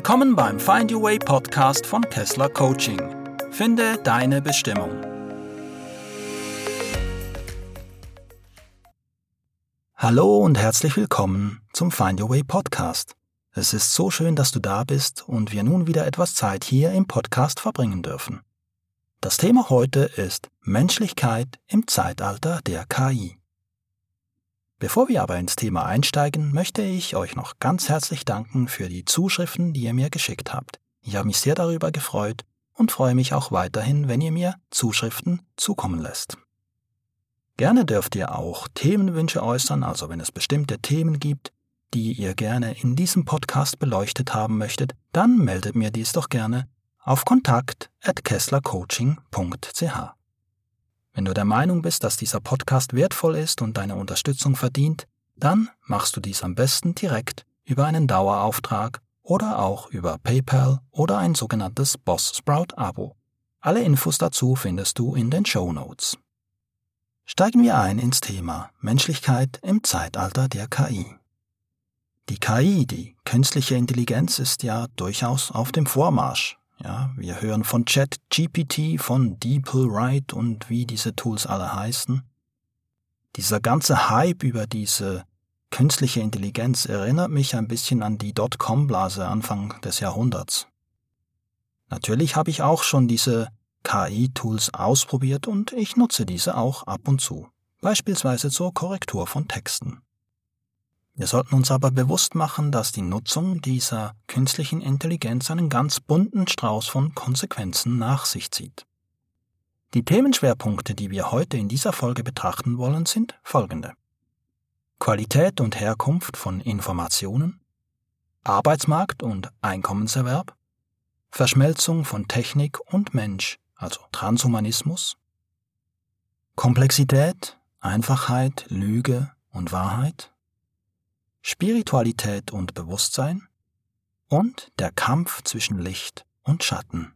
Willkommen beim Find Your Way Podcast von Kessler Coaching. Finde deine Bestimmung. Hallo und herzlich willkommen zum Find Your Way Podcast. Es ist so schön, dass du da bist und wir nun wieder etwas Zeit hier im Podcast verbringen dürfen. Das Thema heute ist Menschlichkeit im Zeitalter der KI. Bevor wir aber ins Thema einsteigen, möchte ich euch noch ganz herzlich danken für die Zuschriften, die ihr mir geschickt habt. Ich habe mich sehr darüber gefreut und freue mich auch weiterhin, wenn ihr mir Zuschriften zukommen lässt. Gerne dürft ihr auch Themenwünsche äußern, also wenn es bestimmte Themen gibt, die ihr gerne in diesem Podcast beleuchtet haben möchtet, dann meldet mir dies doch gerne auf kontakt@kesslercoaching.ch. Wenn du der Meinung bist, dass dieser Podcast wertvoll ist und deine Unterstützung verdient, dann machst du dies am besten direkt über einen Dauerauftrag oder auch über PayPal oder ein sogenanntes Boss Sprout Abo. Alle Infos dazu findest du in den Show Notes. Steigen wir ein ins Thema Menschlichkeit im Zeitalter der KI. Die KI, die künstliche Intelligenz, ist ja durchaus auf dem Vormarsch. Ja, wir hören von ChatGPT, von DeepLwrite und wie diese Tools alle heißen. Dieser ganze Hype über diese künstliche Intelligenz erinnert mich ein bisschen an die Dotcom-Blase Anfang des Jahrhunderts. Natürlich habe ich auch schon diese KI-Tools ausprobiert und ich nutze diese auch ab und zu, beispielsweise zur Korrektur von Texten. Wir sollten uns aber bewusst machen, dass die Nutzung dieser künstlichen Intelligenz einen ganz bunten Strauß von Konsequenzen nach sich zieht. Die Themenschwerpunkte, die wir heute in dieser Folge betrachten wollen, sind folgende. Qualität und Herkunft von Informationen, Arbeitsmarkt und Einkommenserwerb, Verschmelzung von Technik und Mensch, also Transhumanismus, Komplexität, Einfachheit, Lüge und Wahrheit, Spiritualität und Bewusstsein und der Kampf zwischen Licht und Schatten.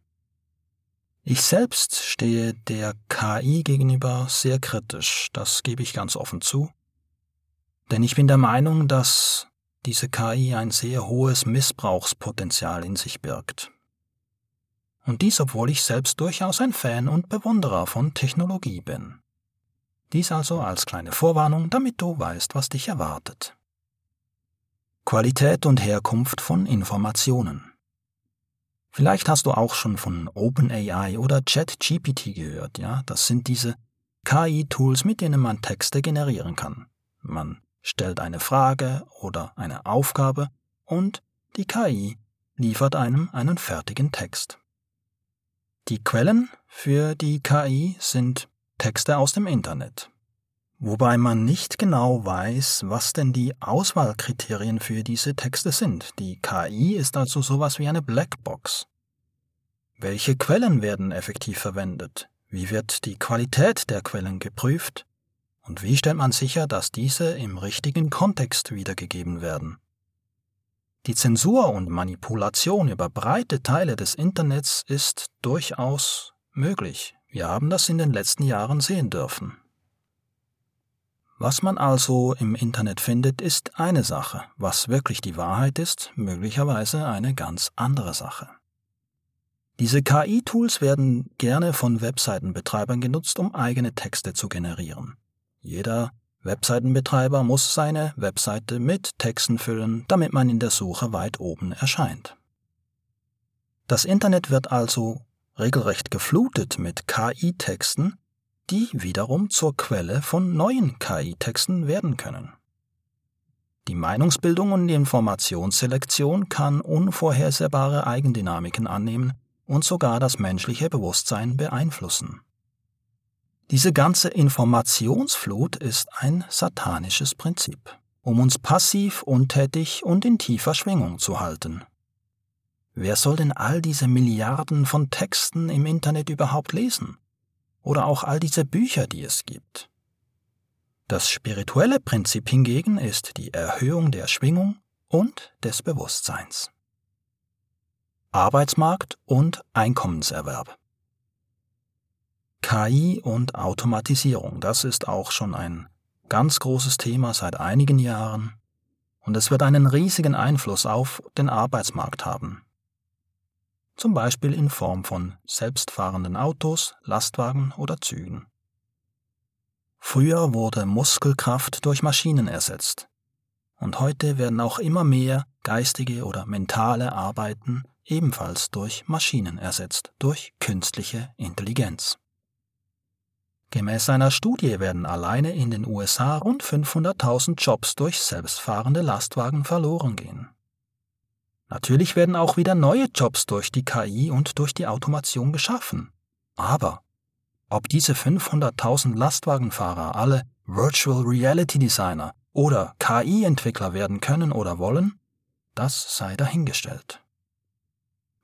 Ich selbst stehe der KI gegenüber sehr kritisch, das gebe ich ganz offen zu, denn ich bin der Meinung, dass diese KI ein sehr hohes Missbrauchspotenzial in sich birgt. Und dies, obwohl ich selbst durchaus ein Fan und Bewunderer von Technologie bin. Dies also als kleine Vorwarnung, damit du weißt, was dich erwartet. Qualität und Herkunft von Informationen. Vielleicht hast du auch schon von OpenAI oder ChatGPT gehört, ja? Das sind diese KI-Tools, mit denen man Texte generieren kann. Man stellt eine Frage oder eine Aufgabe und die KI liefert einem einen fertigen Text. Die Quellen für die KI sind Texte aus dem Internet, wobei man nicht genau weiß, was denn die Auswahlkriterien für diese Texte sind. Die KI ist also sowas wie eine Blackbox. Welche Quellen werden effektiv verwendet? Wie wird die Qualität der Quellen geprüft? Und wie stellt man sicher, dass diese im richtigen Kontext wiedergegeben werden? Die Zensur und Manipulation über breite Teile des Internets ist durchaus möglich. Wir haben das in den letzten Jahren sehen dürfen. Was man also im Internet findet, ist eine Sache. Was wirklich die Wahrheit ist, möglicherweise eine ganz andere Sache. Diese KI-Tools werden gerne von Webseitenbetreibern genutzt, um eigene Texte zu generieren. Jeder Webseitenbetreiber muss seine Webseite mit Texten füllen, damit man in der Suche weit oben erscheint. Das Internet wird also regelrecht geflutet mit KI-Texten, die wiederum zur Quelle von neuen KI-Texten werden können. Die Meinungsbildung und die Informationsselektion kann unvorhersehbare Eigendynamiken annehmen und sogar das menschliche Bewusstsein beeinflussen. Diese ganze Informationsflut ist ein satanisches Prinzip, um uns passiv, untätig und in tiefer Schwingung zu halten. Wer soll denn all diese Milliarden von Texten im Internet überhaupt lesen? Oder auch all diese Bücher, die es gibt. Das spirituelle Prinzip hingegen ist die Erhöhung der Schwingung und des Bewusstseins. Arbeitsmarkt und Einkommenserwerb. KI und Automatisierung, das ist auch schon ein ganz großes Thema seit einigen Jahren und es wird einen riesigen Einfluss auf den Arbeitsmarkt haben. Zum Beispiel in Form von selbstfahrenden Autos, Lastwagen oder Zügen. Früher wurde Muskelkraft durch Maschinen ersetzt. Und heute werden auch immer mehr geistige oder mentale Arbeiten ebenfalls durch Maschinen ersetzt, durch künstliche Intelligenz. Gemäß einer Studie werden alleine in den USA rund 500.000 Jobs durch selbstfahrende Lastwagen verloren gehen. Natürlich werden auch wieder neue Jobs durch die KI und durch die Automation geschaffen. Aber ob diese 500.000 Lastwagenfahrer alle Virtual Reality Designer oder KI-Entwickler werden können oder wollen, das sei dahingestellt.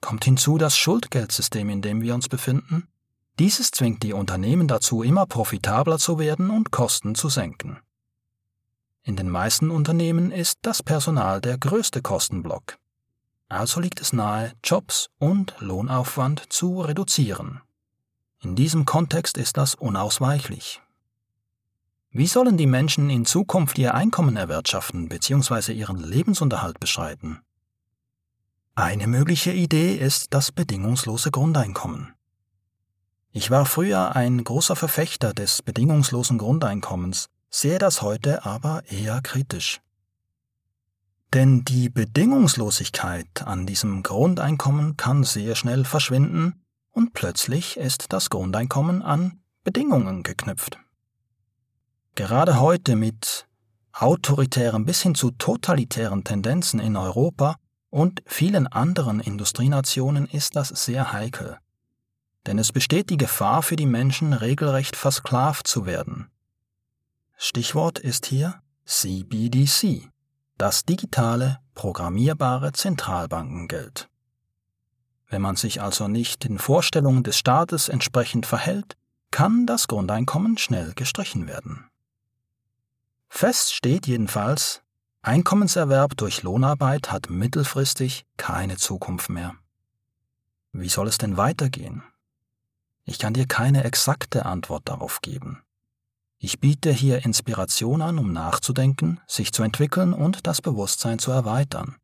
Kommt hinzu das Schuldgeldsystem, in dem wir uns befinden. Dieses zwingt die Unternehmen dazu, immer profitabler zu werden und Kosten zu senken. In den meisten Unternehmen ist das Personal der größte Kostenblock. Also liegt es nahe, Jobs und Lohnaufwand zu reduzieren. In diesem Kontext ist das unausweichlich. Wie sollen die Menschen in Zukunft ihr Einkommen erwirtschaften bzw. ihren Lebensunterhalt beschreiten? Eine mögliche Idee ist das bedingungslose Grundeinkommen. Ich war früher ein großer Verfechter des bedingungslosen Grundeinkommens, sehe das heute aber eher kritisch. Denn die Bedingungslosigkeit an diesem Grundeinkommen kann sehr schnell verschwinden und plötzlich ist das Grundeinkommen an Bedingungen geknüpft. Gerade heute mit autoritären bis hin zu totalitären Tendenzen in Europa und vielen anderen Industrienationen ist das sehr heikel. Denn es besteht die Gefahr für die Menschen, regelrecht versklavt zu werden. Stichwort ist hier CBDC das digitale, programmierbare Zentralbankengeld. Wenn man sich also nicht den Vorstellungen des Staates entsprechend verhält, kann das Grundeinkommen schnell gestrichen werden. Fest steht jedenfalls, Einkommenserwerb durch Lohnarbeit hat mittelfristig keine Zukunft mehr. Wie soll es denn weitergehen? Ich kann dir keine exakte Antwort darauf geben. Ich biete hier Inspiration an, um nachzudenken, sich zu entwickeln und das Bewusstsein zu erweitern.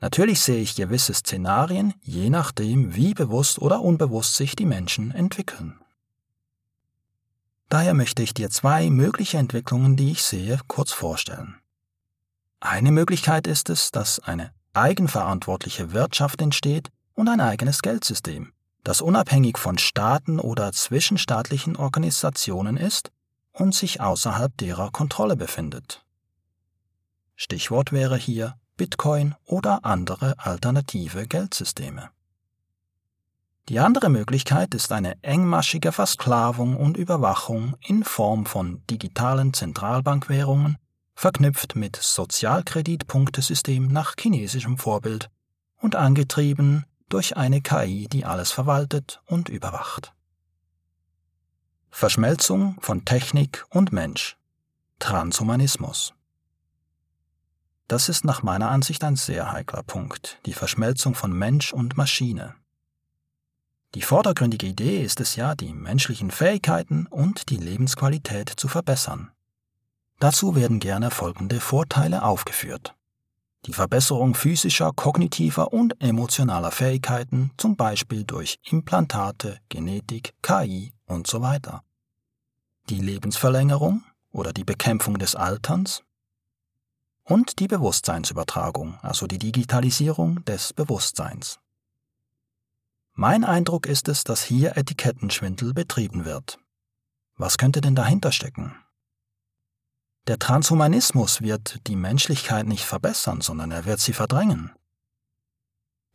Natürlich sehe ich gewisse Szenarien, je nachdem, wie bewusst oder unbewusst sich die Menschen entwickeln. Daher möchte ich dir zwei mögliche Entwicklungen, die ich sehe, kurz vorstellen. Eine Möglichkeit ist es, dass eine eigenverantwortliche Wirtschaft entsteht und ein eigenes Geldsystem, das unabhängig von Staaten oder zwischenstaatlichen Organisationen ist und sich außerhalb derer Kontrolle befindet. Stichwort wäre hier Bitcoin oder andere alternative Geldsysteme. Die andere Möglichkeit ist eine engmaschige Versklavung und Überwachung in Form von digitalen Zentralbankwährungen, verknüpft mit Sozialkreditpunktesystem nach chinesischem Vorbild und angetrieben durch eine KI, die alles verwaltet und überwacht. Verschmelzung von Technik und Mensch. Transhumanismus. Das ist nach meiner Ansicht ein sehr heikler Punkt, die Verschmelzung von Mensch und Maschine. Die vordergründige Idee ist es ja, die menschlichen Fähigkeiten und die Lebensqualität zu verbessern. Dazu werden gerne folgende Vorteile aufgeführt die Verbesserung physischer, kognitiver und emotionaler Fähigkeiten, zum Beispiel durch Implantate, Genetik, KI und so weiter. Die Lebensverlängerung oder die Bekämpfung des Alterns und die Bewusstseinsübertragung, also die Digitalisierung des Bewusstseins. Mein Eindruck ist es, dass hier Etikettenschwindel betrieben wird. Was könnte denn dahinter stecken? Der Transhumanismus wird die Menschlichkeit nicht verbessern, sondern er wird sie verdrängen.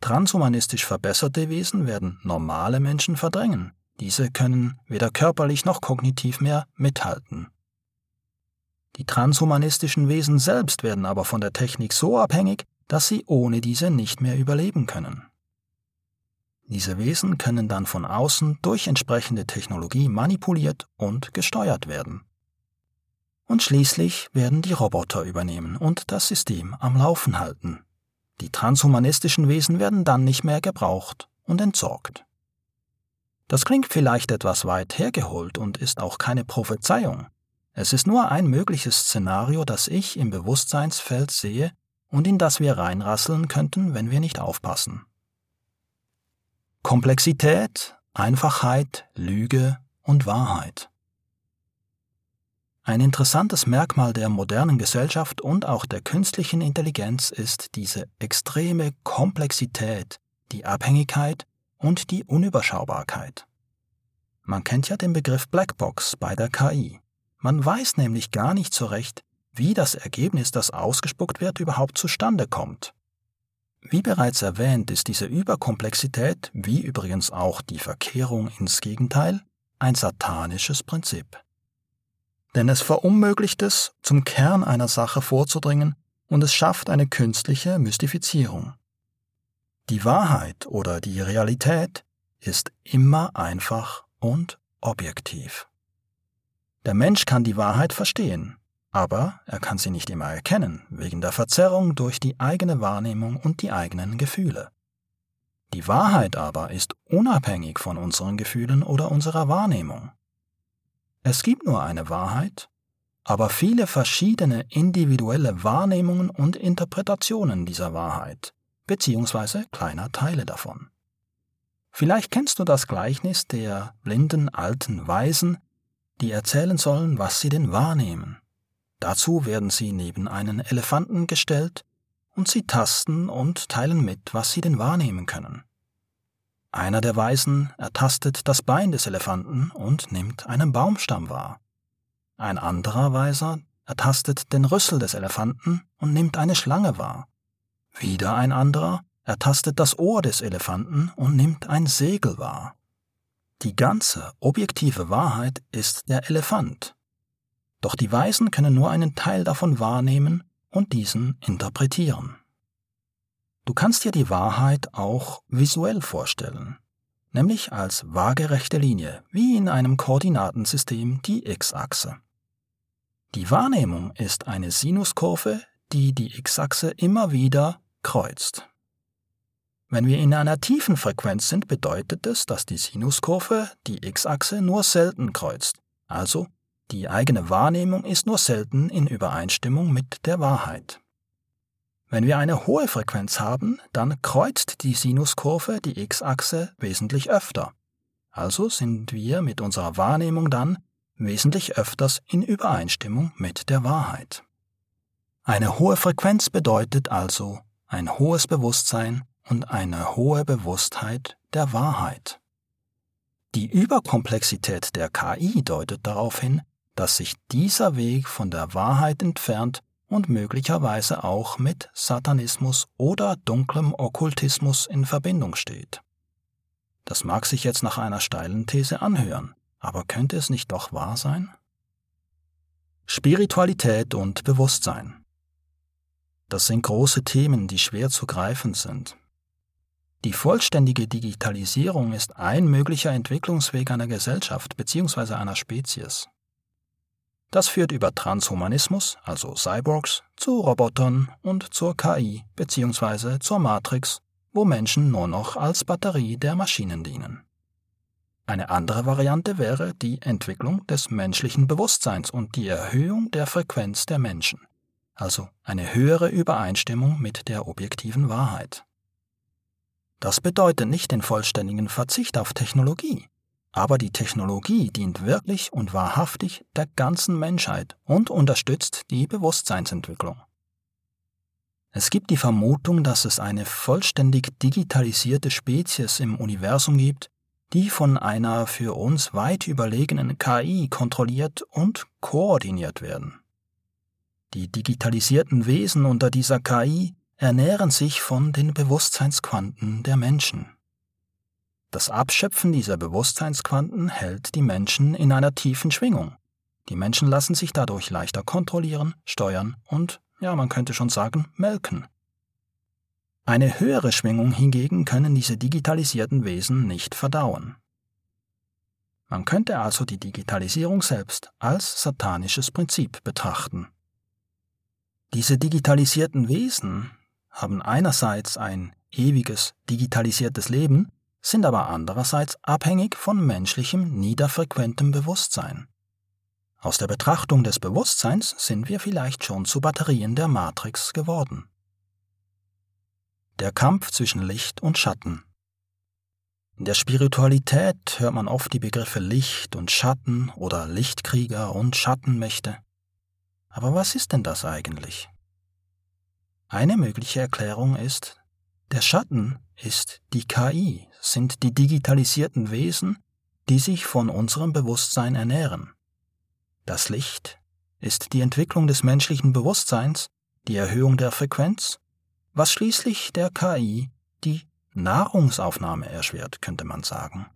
Transhumanistisch verbesserte Wesen werden normale Menschen verdrängen. Diese können weder körperlich noch kognitiv mehr mithalten. Die transhumanistischen Wesen selbst werden aber von der Technik so abhängig, dass sie ohne diese nicht mehr überleben können. Diese Wesen können dann von außen durch entsprechende Technologie manipuliert und gesteuert werden und schließlich werden die Roboter übernehmen und das System am Laufen halten. Die transhumanistischen Wesen werden dann nicht mehr gebraucht und entsorgt. Das klingt vielleicht etwas weit hergeholt und ist auch keine Prophezeiung. Es ist nur ein mögliches Szenario, das ich im Bewusstseinsfeld sehe und in das wir reinrasseln könnten, wenn wir nicht aufpassen. Komplexität, Einfachheit, Lüge und Wahrheit. Ein interessantes Merkmal der modernen Gesellschaft und auch der künstlichen Intelligenz ist diese extreme Komplexität, die Abhängigkeit und die Unüberschaubarkeit. Man kennt ja den Begriff Blackbox bei der KI. Man weiß nämlich gar nicht so recht, wie das Ergebnis, das ausgespuckt wird, überhaupt zustande kommt. Wie bereits erwähnt, ist diese Überkomplexität, wie übrigens auch die Verkehrung ins Gegenteil, ein satanisches Prinzip denn es verunmöglicht es, zum Kern einer Sache vorzudringen, und es schafft eine künstliche Mystifizierung. Die Wahrheit oder die Realität ist immer einfach und objektiv. Der Mensch kann die Wahrheit verstehen, aber er kann sie nicht immer erkennen, wegen der Verzerrung durch die eigene Wahrnehmung und die eigenen Gefühle. Die Wahrheit aber ist unabhängig von unseren Gefühlen oder unserer Wahrnehmung. Es gibt nur eine Wahrheit, aber viele verschiedene individuelle Wahrnehmungen und Interpretationen dieser Wahrheit, beziehungsweise kleiner Teile davon. Vielleicht kennst du das Gleichnis der blinden alten Weisen, die erzählen sollen, was sie denn wahrnehmen. Dazu werden sie neben einen Elefanten gestellt und sie tasten und teilen mit, was sie denn wahrnehmen können. Einer der Weisen ertastet das Bein des Elefanten und nimmt einen Baumstamm wahr. Ein anderer Weiser ertastet den Rüssel des Elefanten und nimmt eine Schlange wahr. Wieder ein anderer ertastet das Ohr des Elefanten und nimmt ein Segel wahr. Die ganze objektive Wahrheit ist der Elefant. Doch die Weisen können nur einen Teil davon wahrnehmen und diesen interpretieren. Du kannst dir die Wahrheit auch visuell vorstellen, nämlich als waagerechte Linie, wie in einem Koordinatensystem die x-Achse. Die Wahrnehmung ist eine Sinuskurve, die die x-Achse immer wieder kreuzt. Wenn wir in einer tiefen Frequenz sind, bedeutet es, dass die Sinuskurve die x-Achse nur selten kreuzt, also die eigene Wahrnehmung ist nur selten in Übereinstimmung mit der Wahrheit. Wenn wir eine hohe Frequenz haben, dann kreuzt die Sinuskurve die x-Achse wesentlich öfter. Also sind wir mit unserer Wahrnehmung dann wesentlich öfters in Übereinstimmung mit der Wahrheit. Eine hohe Frequenz bedeutet also ein hohes Bewusstsein und eine hohe Bewusstheit der Wahrheit. Die Überkomplexität der KI deutet darauf hin, dass sich dieser Weg von der Wahrheit entfernt und möglicherweise auch mit Satanismus oder dunklem Okkultismus in Verbindung steht. Das mag sich jetzt nach einer steilen These anhören, aber könnte es nicht doch wahr sein? Spiritualität und Bewusstsein. Das sind große Themen, die schwer zu greifen sind. Die vollständige Digitalisierung ist ein möglicher Entwicklungsweg einer Gesellschaft bzw. einer Spezies. Das führt über Transhumanismus, also Cyborgs, zu Robotern und zur KI bzw. zur Matrix, wo Menschen nur noch als Batterie der Maschinen dienen. Eine andere Variante wäre die Entwicklung des menschlichen Bewusstseins und die Erhöhung der Frequenz der Menschen, also eine höhere Übereinstimmung mit der objektiven Wahrheit. Das bedeutet nicht den vollständigen Verzicht auf Technologie, aber die Technologie dient wirklich und wahrhaftig der ganzen Menschheit und unterstützt die Bewusstseinsentwicklung. Es gibt die Vermutung, dass es eine vollständig digitalisierte Spezies im Universum gibt, die von einer für uns weit überlegenen KI kontrolliert und koordiniert werden. Die digitalisierten Wesen unter dieser KI ernähren sich von den Bewusstseinsquanten der Menschen. Das Abschöpfen dieser Bewusstseinsquanten hält die Menschen in einer tiefen Schwingung. Die Menschen lassen sich dadurch leichter kontrollieren, steuern und, ja, man könnte schon sagen, melken. Eine höhere Schwingung hingegen können diese digitalisierten Wesen nicht verdauen. Man könnte also die Digitalisierung selbst als satanisches Prinzip betrachten. Diese digitalisierten Wesen haben einerseits ein ewiges digitalisiertes Leben sind aber andererseits abhängig von menschlichem niederfrequentem Bewusstsein. Aus der Betrachtung des Bewusstseins sind wir vielleicht schon zu Batterien der Matrix geworden. Der Kampf zwischen Licht und Schatten. In der Spiritualität hört man oft die Begriffe Licht und Schatten oder Lichtkrieger und Schattenmächte. Aber was ist denn das eigentlich? Eine mögliche Erklärung ist, der Schatten ist die KI, sind die digitalisierten Wesen, die sich von unserem Bewusstsein ernähren. Das Licht ist die Entwicklung des menschlichen Bewusstseins, die Erhöhung der Frequenz, was schließlich der KI die Nahrungsaufnahme erschwert, könnte man sagen.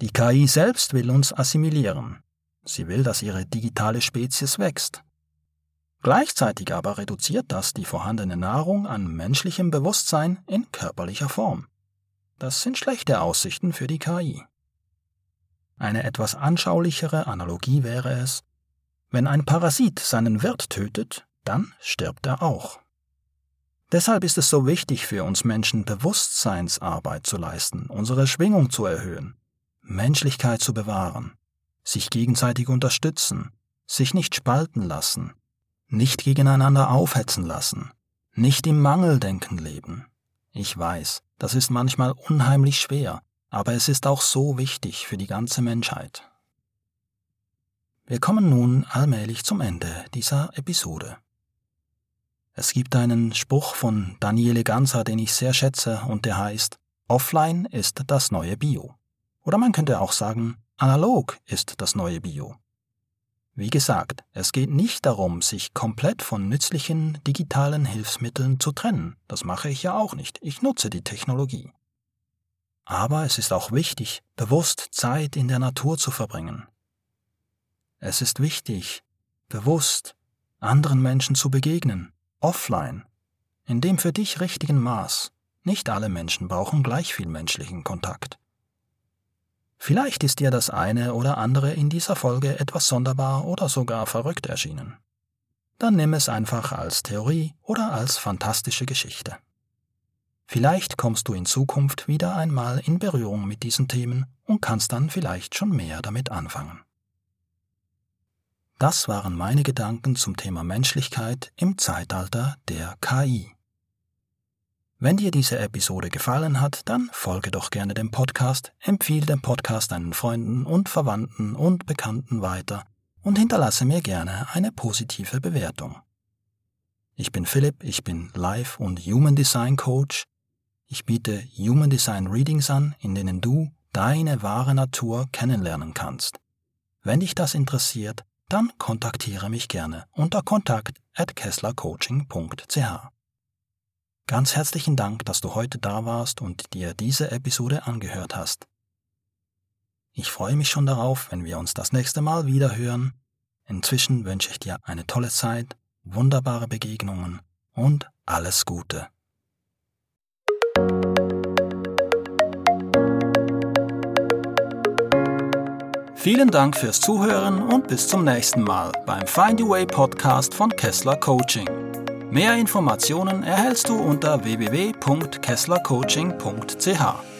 Die KI selbst will uns assimilieren. Sie will, dass ihre digitale Spezies wächst. Gleichzeitig aber reduziert das die vorhandene Nahrung an menschlichem Bewusstsein in körperlicher Form. Das sind schlechte Aussichten für die KI. Eine etwas anschaulichere Analogie wäre es, wenn ein Parasit seinen Wirt tötet, dann stirbt er auch. Deshalb ist es so wichtig für uns Menschen, Bewusstseinsarbeit zu leisten, unsere Schwingung zu erhöhen, Menschlichkeit zu bewahren, sich gegenseitig unterstützen, sich nicht spalten lassen, nicht gegeneinander aufhetzen lassen, nicht im Mangeldenken leben. Ich weiß, das ist manchmal unheimlich schwer, aber es ist auch so wichtig für die ganze Menschheit. Wir kommen nun allmählich zum Ende dieser Episode. Es gibt einen Spruch von Daniele Ganser, den ich sehr schätze, und der heißt, Offline ist das neue Bio. Oder man könnte auch sagen, analog ist das neue Bio. Wie gesagt, es geht nicht darum, sich komplett von nützlichen digitalen Hilfsmitteln zu trennen. Das mache ich ja auch nicht. Ich nutze die Technologie. Aber es ist auch wichtig, bewusst Zeit in der Natur zu verbringen. Es ist wichtig, bewusst anderen Menschen zu begegnen, offline, in dem für dich richtigen Maß. Nicht alle Menschen brauchen gleich viel menschlichen Kontakt. Vielleicht ist dir das eine oder andere in dieser Folge etwas sonderbar oder sogar verrückt erschienen. Dann nimm es einfach als Theorie oder als fantastische Geschichte. Vielleicht kommst du in Zukunft wieder einmal in Berührung mit diesen Themen und kannst dann vielleicht schon mehr damit anfangen. Das waren meine Gedanken zum Thema Menschlichkeit im Zeitalter der KI. Wenn dir diese Episode gefallen hat, dann folge doch gerne dem Podcast, empfehle den Podcast deinen Freunden und Verwandten und Bekannten weiter und hinterlasse mir gerne eine positive Bewertung. Ich bin Philipp, ich bin Life- und Human Design Coach. Ich biete Human Design Readings an, in denen du deine wahre Natur kennenlernen kannst. Wenn dich das interessiert, dann kontaktiere mich gerne unter kontakt at kesslercoaching.ch. Ganz herzlichen Dank, dass du heute da warst und dir diese Episode angehört hast. Ich freue mich schon darauf, wenn wir uns das nächste Mal wieder hören. Inzwischen wünsche ich dir eine tolle Zeit, wunderbare Begegnungen und alles Gute. Vielen Dank fürs Zuhören und bis zum nächsten Mal beim Find Your Way Podcast von Kessler Coaching. Mehr Informationen erhältst du unter www.kesslercoaching.ch.